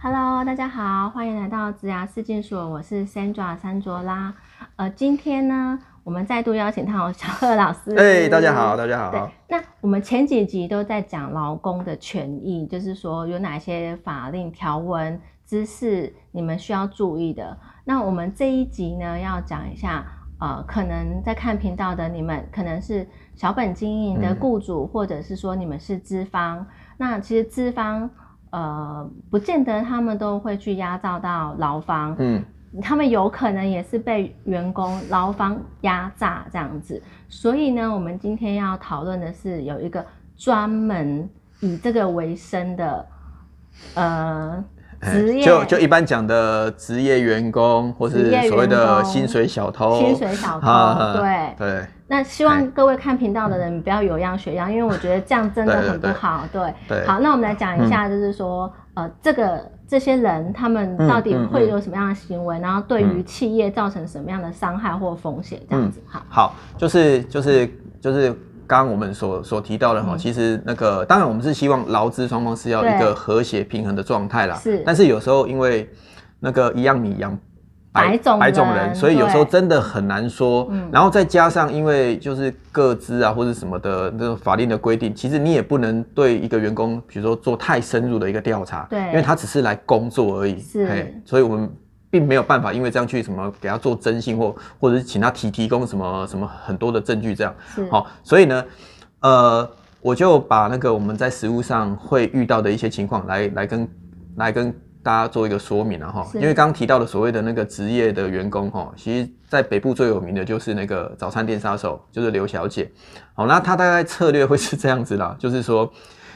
Hello，大家好，欢迎来到植牙试镜所，我是 Sandra 三卓拉。呃，今天呢，我们再度邀请到小贺老师。哎，大家好，大家对好。，那我们前几集都在讲劳工的权益，就是说有哪些法令条文、知识你们需要注意的。那我们这一集呢，要讲一下，呃，可能在看频道的你们可能是小本经营的嗯雇主，或者是说你们是资方。那其实资方，呃，不见得他们都会去压榨到劳方，嗯，他们有可能也是被员工劳方压榨这样子，所以呢，我们今天要讨论的是有一个专门以这个为生的呃哎职业，就就一般讲的职业员工，或是所谓的薪水小偷。薪水小偷，啊对。对那希望各位看频道的人不要有样学样，因为我觉得这样真的很不好。对，对。好，那我们来讲一下，就是说，呃，这个这些人他们到底会有什么样的行为，然后对于嗯企业造成什么样的伤害或风险，这样子。好，好，就是就是就是刚刚我们所所提到的哈，嗯其实那个当然我们是希望劳资双方是要一对个和谐平衡的状态啦。是但是有时候因为那个一样米养百种百种人人，所以有时候真的很难说。嗯然后再加上因为就是各资啊或者什么的那种法令的规定，其实你也不能对一个员工，比如说做太深入的一个调查，对因为他只是来工作而已。是嘿所以我们。并没有办法，因为这样去什么给他做征信或或者是请他提提供什么什么很多的证据这样，是，好、所以呢，呃，我就把那个我们在实务上会遇到的一些情况来来跟来跟大家做一个说明啊哈，因为刚刚提到的所谓的那个职业的员工哈，其实在北部最有名的就是那个早餐店杀手，就是刘小姐。好，那她大概策略会是这样子啦，就是说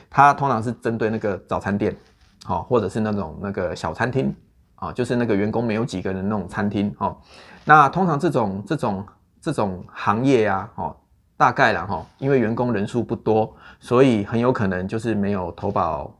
她通常是针对那个早餐店，好，或者是那种那个小餐厅。啊，就是那个员工没有几个人那种餐厅哦。那通常这种这种这种行业啊，哦，大概啦哈，因为员工人数不多，所以很有可能就是没有投保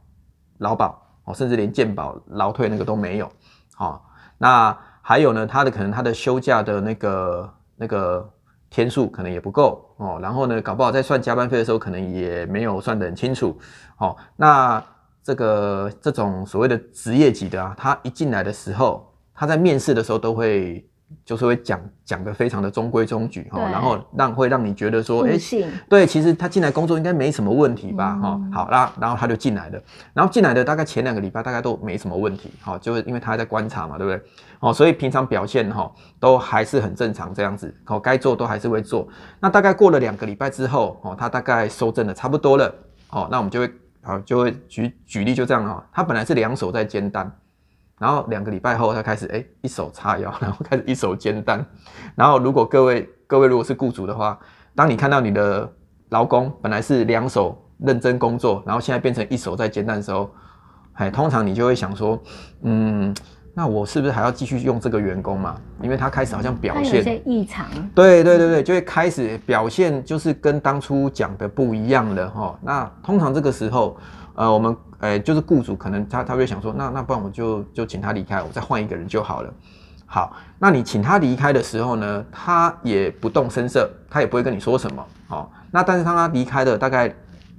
劳保哦，甚至连健保、劳退那个都没有。好、那还有呢，他的可能他的休假的那个那个天数可能也不够哦，然后呢，搞不好在算加班费的时候，可能也没有算得很清楚。哦，那这个这种所谓的职业级的啊，他一进来的时候，他在面试的时候都会就是会讲讲的非常的中规中矩哈、对然后让会让你觉得说，哎、互信，对，其实他进来工作应该没什么问题吧？哈、嗯好啦，然后他就进来了，然后进来的大概前两个礼拜大概都没什么问题，好、就是因为他还在观察嘛，对不对？哦，所以平常表现哈、都还是很正常这样子，哦、该做都还是会做。那大概过了两个礼拜之后，哦，他大概收正的差不多了，哦，那我们就会好就会举举例就这样哈、他本来是两手在煎蛋。然后两个礼拜后，他开始哎一手叉腰，然后开始一手煎蛋。然后如果各位各位如果是雇主的话，当你看到你的劳工本来是两手认真工作，然后现在变成一手在煎蛋的时候，哎，通常你就会想说，嗯，那我是不是还要继续用这个员工嘛？因为他开始好像表现，它有些异常，对对对对，就会开始表现就是跟当初讲的不一样了哈。那通常这个时候，呃，我们呃就是雇主可能他他会想说，那那不然我就就请他离开，我再换一个人就好了。好，那你请他离开的时候呢，他也不动声色，他也不会跟你说什么。好、那但是当他离开了大概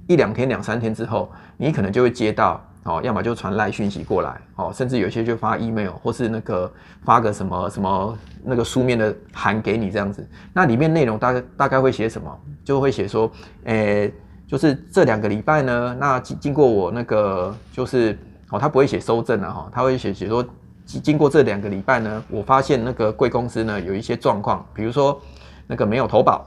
一两天、两三天之后，你可能就会接到哦，要么就传来讯息过来，哦，甚至有些就发 email 或是那个发个什么什么那个书面的函给你这样子。那里面内容大概大概会写什么？就会写说，诶、就是这两个礼拜呢，那经经过我那个就是哦，他不会写收证了哈，他会写写说经经过这两个礼拜呢，我发现那个贵公司呢有一些状况，比如说那个没有投保，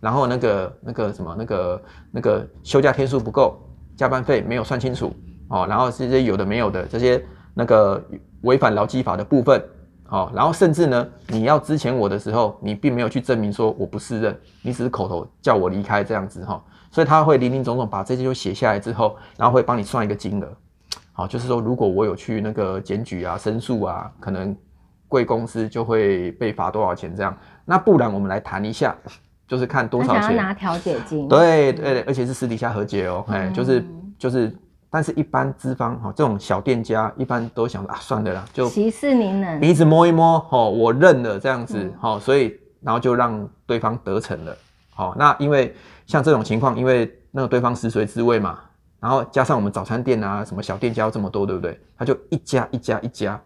然后那个那个什么那个那个休假天数不够，加班费没有算清楚哦，然后这些有的没有的这些那个违反劳基法的部分。哦，然后甚至呢，你要支遣我的时候，你并没有去证明说我不适任，你只是口头叫我离开这样子哈、所以他会林林总总把这些就写下来之后，然后会帮你算一个金额，好，就是说如果我有去那个检举啊、申诉啊，可能贵公司就会被罚多少钱这样。那不然我们来谈一下，就是看多少钱。拿调解金，对对，而且是私底下和解哦，哎、嗯就是就是，但是一般资方哈、这种小店家一般都想啊，算了啦，就息事宁人，鼻子摸一摸，哦，我认了这样子嗯，好、所以然后就让对方得逞了，好、那因为像这种情况，因为那个对方食髓知味嘛，然后加上我们早餐店啊，什么小店家这么多，对不对？他就一家一家一家，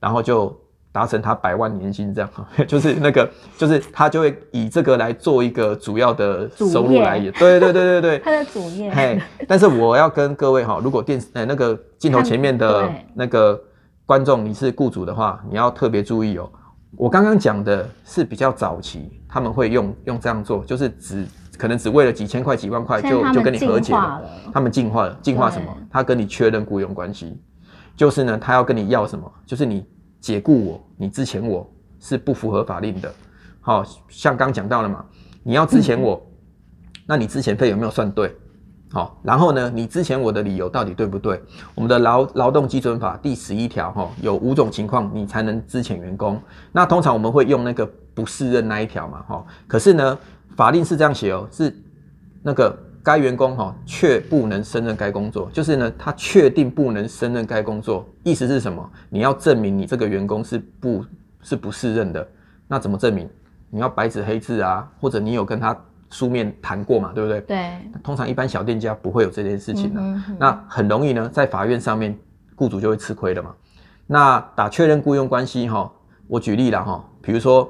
然后就达成他百万年薪这样，就是那个，就是他就会以这个来做一个主要的收入来源。对对对对对，他的主业。嘿，但是我要跟各位哈，如果电呃那个镜头前面的那个观众你是雇主的话，你要特别注意哦。我刚刚讲的是比较早期，他们会用用这样做，就是只可能只为了几千块、几万块就就跟你和解了。他们进化了，进化什么？他跟你确认雇佣关系，就是呢，他要跟你要什么？就是你解雇我，你之前我是不符合法令的。好像刚讲到了嘛，你要之前我，那你之前费有没有算对？好，然后呢？你之前我的理由到底对不对？我们的劳劳动基准法第十一条哈，有五种情况你才能资遣员工。那通常我们会用那个不适任那一条嘛哈。可是呢，法令是这样写哦，是那个该员工哈却不能胜任该工作，就是呢他确定不能胜任该工作，意思是什么？你要证明你这个员工是不是不适任的？那怎么证明？你要白纸黑字啊，或者你有跟他。书面谈过嘛，对不对？对。通常一般小店家不会有这件事情的，那很容易呢，在法院上面，雇主就会吃亏了嘛。那打确认雇佣关系哈，我举例了哈，比如说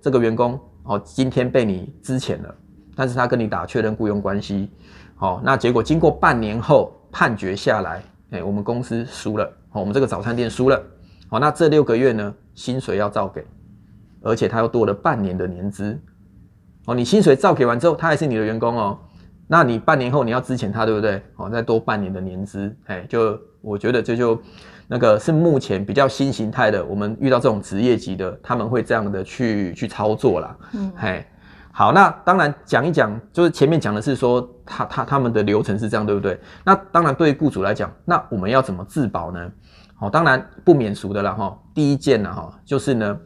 这个员工哦，今天被你支遣了，但是他跟你打确认雇佣关系，好，那结果经过半年后判决下来，哎，我们公司输了，好，我们这个早餐店输了，好，那这六个月呢，薪水要照给，而且他又多了半年的年资。哦，你薪水照给完之后，他还是你的员工哦。那你半年后你要支遣他，对不对？哦，再多半年的年资，哎，就我觉得这就那个是目前比较新形态的。我们遇到这种职业级的，他们会这样的去去操作啦。嗯，嘿，好，那当然讲一讲，就是前面讲的是说他他他们的流程是这样，对不对？那当然对于雇主来讲，那我们要怎么自保呢？好，当然不免俗的了哈。第一件呢哈，就是呢，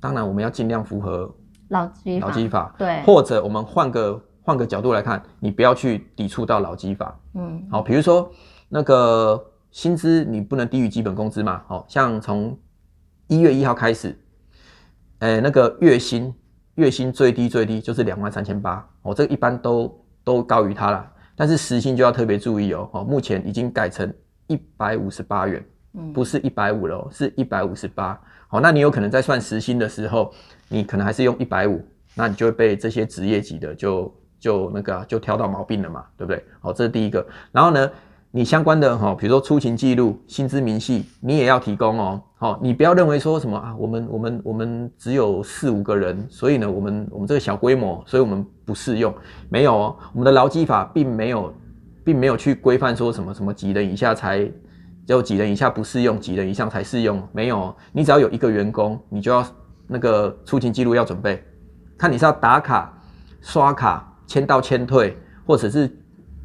当然我们要尽量符合。老基劳基法对，或者我们换个换个角度来看，你不要去抵触到老基法。嗯，好，比如说那个薪资你不能低于基本工资嘛。好，像从一月一号开始，诶，那个月薪月薪最低最低就是两万三千八。哦，这个一般都都高于它了。但是时薪就要特别注意哦。哦，目前已经改成一百五十八元，嗯，不是一百五了，是一百五十八。好，那你有可能在算时薪的时候。你可能还是用一百五，那你就会被这些职业级的就就那个就挑到毛病了嘛，对不对？好，这是第一个。然后呢，你相关的哈，比如说出勤记录、薪资明细，你也要提供哦。好，你不要认为说什么啊，我们我们我们只有四五个人，所以呢，我们我们这个小规模，所以我们不适用。没有哦，我们的劳基法并没有并没有去规范说什么什么几人以下才就几人以下不适用，几人以上才适用。没有，你只要有一个员工，你就要。那个出勤记录要准备，看你是要打卡、刷卡、签到、签退，或者是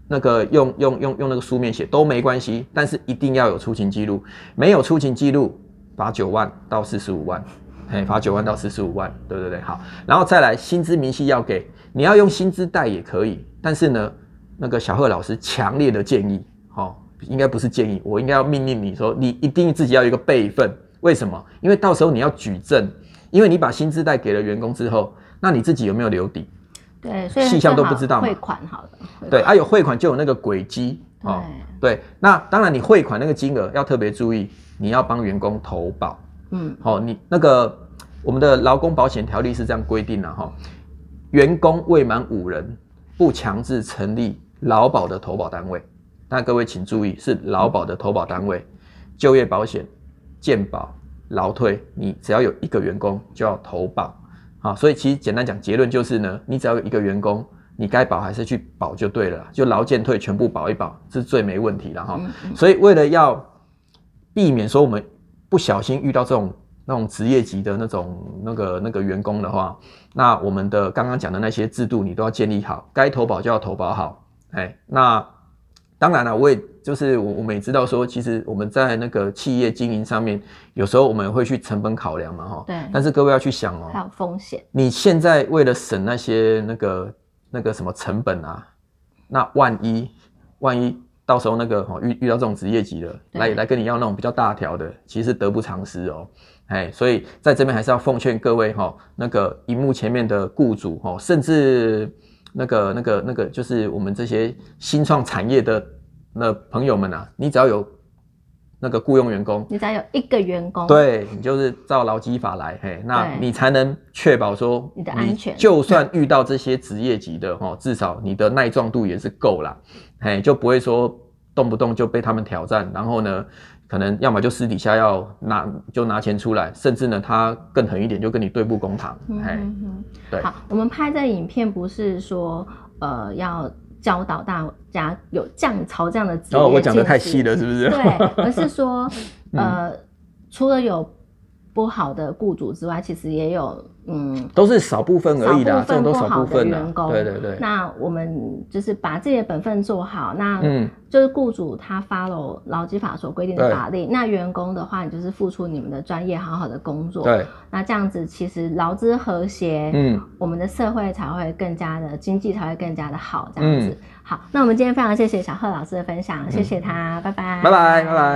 那个用用用用那个书面写都没关系，但是一定要有出勤记录。没有出勤记录，罚九万到四十五万，嘿，罚九万到四十五万，对对对，好，然后再来薪资明细要给，你要用薪资袋也可以，但是呢，那个小贺老师强烈的建议，好，应该不是建议，我应该要命令你说，你一定自己要有一个备份，为什么？因为到时候你要举证。因为你把薪资贷给了员工之后，那你自己有没有留底？对，所以细项都不知道汇款好了。对，啊，有汇款就有那个轨迹。哦，对，那当然你汇款那个金额要特别注意，你要帮员工投保。嗯，好，你那个我们的劳工保险条例是这样规定的哈，员工未满五人不强制成立劳保的投保单位。但各位请注意，是劳保的投保单位，就业保险、健保。劳退，你只要有一个员工就要投保，好，所以其实简单讲，结论就是呢，你只要有一个员工，你该保还是去保就对了，就劳健退全部保一保，是最没问题的哈。所以为了要避免说我们不小心遇到这种那种职业级的那种那个那个员工的话，那我们的刚刚讲的那些制度你都要建立好，该投保就要投保好，哎，那。当然了，我也就是我，我们也知道说，其实我们在那个企业经营上面，有时候我们会去成本考量嘛，哈。对。但是各位要去想哦，还有风险。你现在为了省那些那个那个什么成本啊，那万一万一到时候那个哈遇遇到这种职业级的来来跟你要那种比较大条的，其实得不偿失哦。哎，所以在这边还是要奉劝各位哈，那个荧幕前面的雇主哈，甚至。那个、那个、那个，就是我们这些新创产业的那朋友们啊，你只要有那个雇佣员工，你只要有一个员工，对你就是照劳基法来，嘿，那你才能确保说你的安全。就算遇到这些职业级的哦，至少你的耐撞度也是够啦，嘿，就不会说动不动就被他们挑战，然后呢，可能要么就私底下要拿就拿钱出来，甚至呢他更狠一点就跟你对簿公堂，嗯嘿，哼哼对。好，我们拍这影片不是说呃要教导大家有降潮这样的职业然后哦我讲的太细了，是不是？对，而是说 呃，除了有不好的雇主之外，其实也有嗯都是少部分而已啦，少部分这种都少不好的部分啦。员工。对对对，那我们就是把自己的本分做好，那嗯。就是雇主他 follow 劳基法所规定的法令，那员工的话，你就是付出你们的专业，好好的工作。对，那这样子其实劳资和谐，嗯，我们的社会才会更加的经济才会更加的好。这样子，嗯。好，那我们今天非常谢谢小贺老师的分享，谢谢他，拜拜，拜拜拜拜。